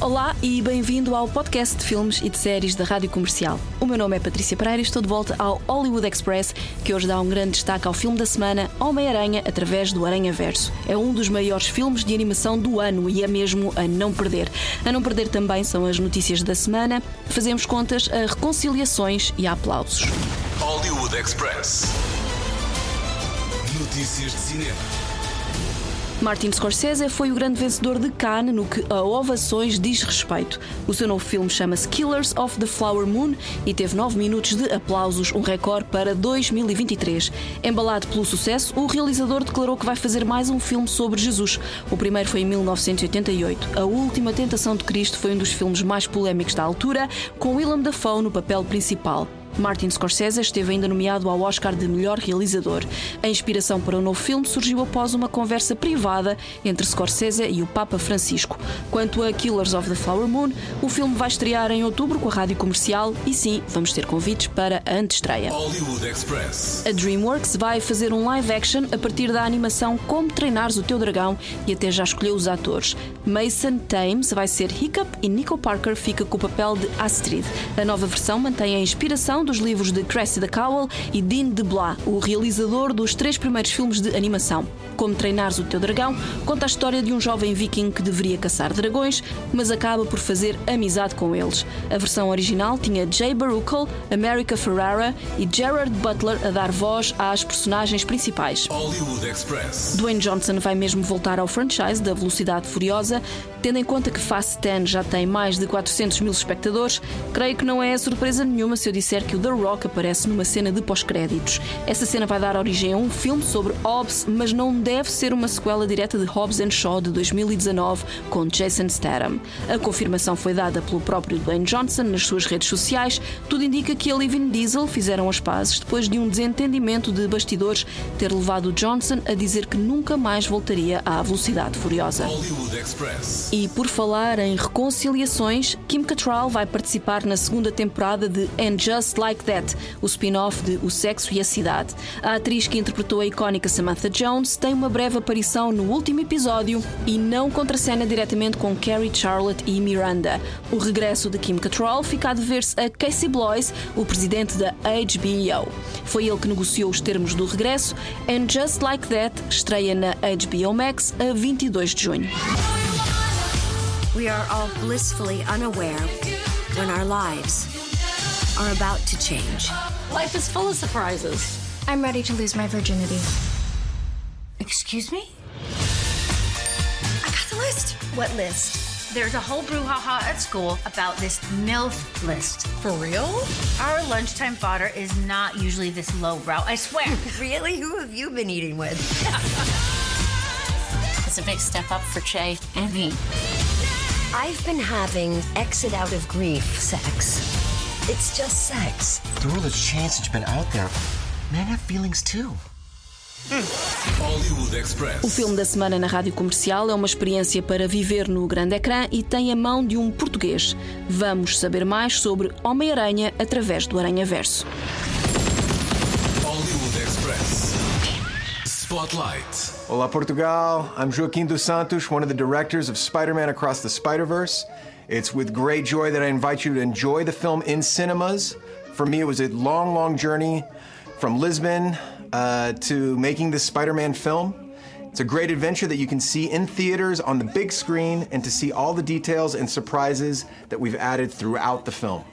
Olá e bem-vindo ao podcast de filmes e de séries da Rádio Comercial. O meu nome é Patrícia Pereira e estou de volta ao Hollywood Express, que hoje dá um grande destaque ao filme da semana, Homem-Aranha, através do Aranha Verso. É um dos maiores filmes de animação do ano e é mesmo a não perder. A não perder também são as notícias da semana, fazemos contas a reconciliações e a aplausos. Hollywood Express. Notícias de cinema. Martin Scorsese foi o grande vencedor de Cannes no que a ovações diz respeito. O seu novo filme chama-se Killers of the Flower Moon e teve 9 minutos de aplausos, um recorde para 2023. Embalado pelo sucesso, o realizador declarou que vai fazer mais um filme sobre Jesus. O primeiro foi em 1988. A Última Tentação de Cristo foi um dos filmes mais polémicos da altura, com Willem Dafoe no papel principal. Martin Scorsese esteve ainda nomeado ao Oscar de melhor realizador. A inspiração para o novo filme surgiu após uma conversa privada entre Scorsese e o Papa Francisco. Quanto a Killers of the Flower Moon, o filme vai estrear em outubro com a rádio comercial e sim, vamos ter convites para a antestreia. A DreamWorks vai fazer um live action a partir da animação Como Treinares o Teu Dragão e até já escolheu os atores. Mason Thames vai ser Hiccup e Nico Parker fica com o papel de Astrid. A nova versão mantém a inspiração dos livros de Cressida Cowell e Dean DeBlas, o realizador dos três primeiros filmes de animação. Como Treinares o Teu Dragão conta a história de um jovem viking que deveria caçar dragões, mas acaba por fazer amizade com eles. A versão original tinha Jay Baruchel, America Ferrara e Gerard Butler a dar voz às personagens principais. Hollywood Express. Dwayne Johnson vai mesmo voltar ao franchise da Velocidade Furiosa, tendo em conta que Fast 10 já tem mais de 400 mil espectadores. Creio que não é surpresa nenhuma se eu disser que o The Rock aparece numa cena de pós-créditos. Essa cena vai dar origem a um filme sobre Hobbs, mas não deve ser uma sequela direta de Hobbs and Shaw de 2019 com Jason Statham. A confirmação foi dada pelo próprio Dwayne Johnson nas suas redes sociais. Tudo indica que ele e Vin Diesel fizeram as pazes depois de um desentendimento de bastidores ter levado Johnson a dizer que nunca mais voltaria à velocidade furiosa. Hollywood Express. E por falar em reconciliações, Kim Cattrall vai participar na segunda temporada de And Just Like That, o spin-off de O Sexo e a Cidade. A atriz que interpretou a icónica Samantha Jones tem uma breve aparição no último episódio e não contracena diretamente com Carrie, Charlotte e Miranda. O regresso de Kim Cattrall fica a dever-se a Casey Bloys, o presidente da HBO. Foi ele que negociou os termos do regresso. And Just Like That estreia na HBO Max a 22 de junho. We are all blissfully unaware when our lives are about to change. Life is full of surprises. I'm ready to lose my virginity. Excuse me? I got the list. What list? There's a whole brouhaha at school about this MILF list. For real? Our lunchtime fodder is not usually this low lowbrow, I swear. Really? Who have you been eating with? it's a big step up for Che and me. I've been having exit out of grief sex. It's just sex. Through all the chance that you've been out there, men have feelings too. Hollywood O filme da semana na rádio comercial é uma experiência para viver no grande ecrã e tem a mão de um português. Vamos saber mais sobre Homem-Aranha através do Aranha Verso. Hollywood Express. Spotlight. Olá Portugal, I'm Joaquim dos Santos, one of the directors of Spider Man Across the Spider Verse. It's with great joy that I invite you to enjoy the film in cinemas. For me, it was a long, long journey from Lisbon uh, to making this Spider Man film. It's a great adventure that you can see in theaters on the big screen and to see all the details and surprises that we've added throughout the film.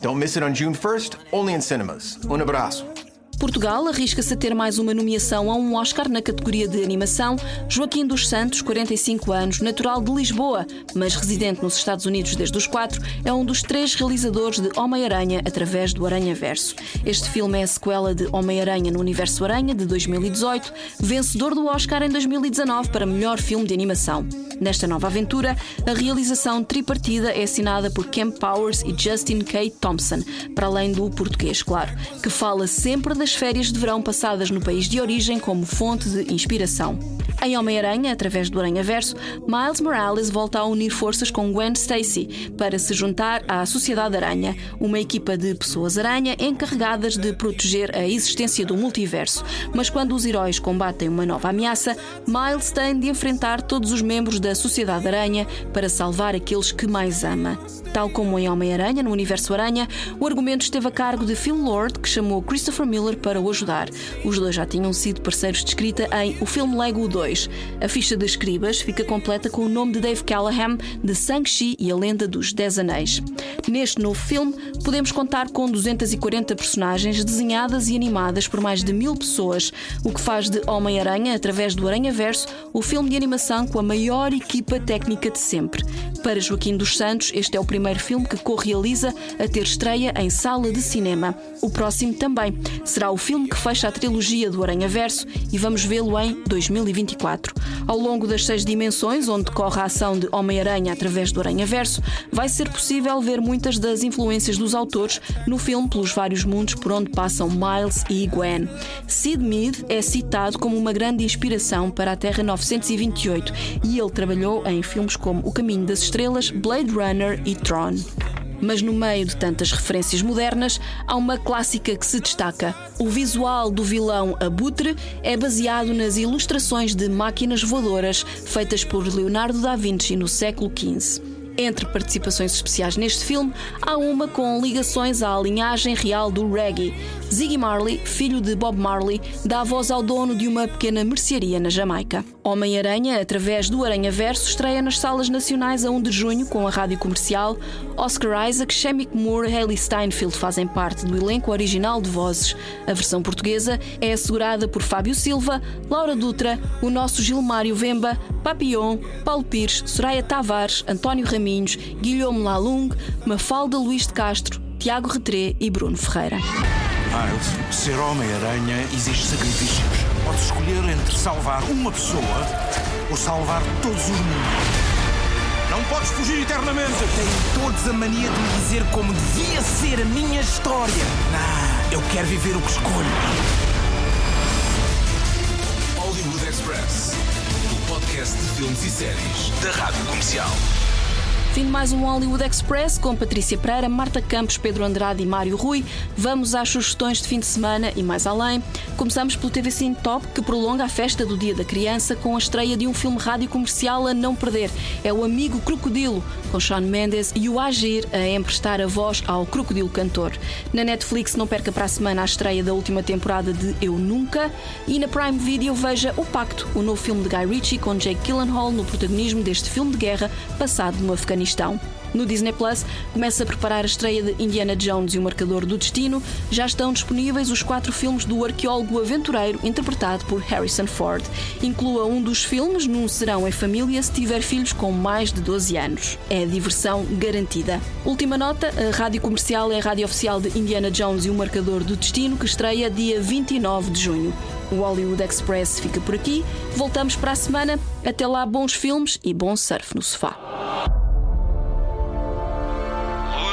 Don't miss it on June 1st, only in cinemas. Un abraço. Portugal arrisca-se a ter mais uma nomeação a um Oscar na categoria de animação. Joaquim dos Santos, 45 anos, natural de Lisboa, mas residente nos Estados Unidos desde os quatro, é um dos três realizadores de Homem-Aranha através do Aranha Verso. Este filme é a sequela de Homem-Aranha no Universo Aranha, de 2018, vencedor do Oscar em 2019 para melhor filme de animação. Nesta nova aventura, a realização tripartida é assinada por Cam Powers e Justin K. Thompson, para além do português, claro, que fala sempre das férias de verão passadas no país de origem como fonte de inspiração. Em Homem-Aranha, através do Aranha-Verso, Miles Morales volta a unir forças com Gwen Stacy para se juntar à Sociedade Aranha, uma equipa de pessoas-aranha encarregadas de proteger a existência do multiverso. Mas quando os heróis combatem uma nova ameaça, Miles tem de enfrentar todos os membros da Sociedade Aranha para salvar aqueles que mais ama. Tal como em Homem-Aranha, no Universo Aranha, o argumento esteve a cargo de Phil Lord, que chamou Christopher Miller para o ajudar. Os dois já tinham sido parceiros de escrita em O Filme Lego 2. A ficha de escribas fica completa com o nome de Dave Callahan de Shang-Chi e a Lenda dos Dez Anéis. Neste novo filme, podemos contar com 240 personagens desenhadas e animadas por mais de mil pessoas, o que faz de Homem-Aranha, através do Aranha-Verso, o filme de animação com a maior equipa técnica de sempre. Para Joaquim dos Santos, este é o primeiro filme que co-realiza a ter estreia em sala de cinema. O próximo também será o filme que fecha a trilogia do Aranha-Verso e vamos vê-lo em 2024. Ao longo das seis dimensões, onde decorre a ação de Homem-Aranha através do Aranha-Verso, vai ser possível ver muitas das influências dos autores no filme pelos vários mundos por onde passam Miles e Gwen. Sid Mead é citado como uma grande inspiração para a Terra 928 e ele trabalhou em filmes como O Caminho das Estrelas, Blade Runner e Tron. Mas no meio de tantas referências modernas, há uma clássica que se destaca. O visual do vilão Abutre é baseado nas ilustrações de máquinas voadoras feitas por Leonardo da Vinci no século XV. Entre participações especiais neste filme, há uma com ligações à linhagem real do reggae. Ziggy Marley, filho de Bob Marley, dá voz ao dono de uma pequena mercearia na Jamaica. Homem-Aranha, através do Aranha Verso, estreia nas salas nacionais a 1 de junho com a rádio comercial. Oscar Isaac, Shemik Moore e Hayley Steinfeld fazem parte do elenco original de vozes. A versão portuguesa é assegurada por Fábio Silva, Laura Dutra, o nosso Gilmário Vemba, Papillon, Paulo Pires, Soraya Tavares, António Raminhos, Guilherme Lalung, Mafalda Luís de Castro, Tiago Retré e Bruno Ferreira. Miles, ser Homem-Aranha exige sacrifícios. Podes escolher entre salvar uma pessoa ou salvar todos os mundos. Não podes fugir eternamente. Têm todos a mania de me dizer como devia ser a minha história. Não, eu quero viver o que escolho. Hollywood Express. O podcast de filmes e séries da Rádio Comercial. Fim de mais um Hollywood Express com Patrícia Pereira, Marta Campos, Pedro Andrade e Mário Rui. Vamos às sugestões de fim de semana e mais além. Começamos pelo TV Cine Top, que prolonga a festa do Dia da Criança com a estreia de um filme rádio comercial a não perder. É o Amigo Crocodilo, com Sean Mendes e o Agir a emprestar a voz ao Crocodilo Cantor. Na Netflix não perca para a semana a estreia da última temporada de Eu Nunca e na Prime Video veja O Pacto, o novo filme de Guy Ritchie com Jake Gyllenhaal no protagonismo deste filme de guerra passado no Afeganistão. No Disney Plus começa a preparar a estreia de Indiana Jones e o Marcador do Destino. Já estão disponíveis os quatro filmes do arqueólogo aventureiro interpretado por Harrison Ford. Inclua um dos filmes num serão em família se tiver filhos com mais de 12 anos. É diversão garantida. Última nota: a rádio comercial é a rádio oficial de Indiana Jones e o Marcador do Destino, que estreia dia 29 de junho. O Hollywood Express fica por aqui. Voltamos para a semana. Até lá, bons filmes e bom surf no sofá.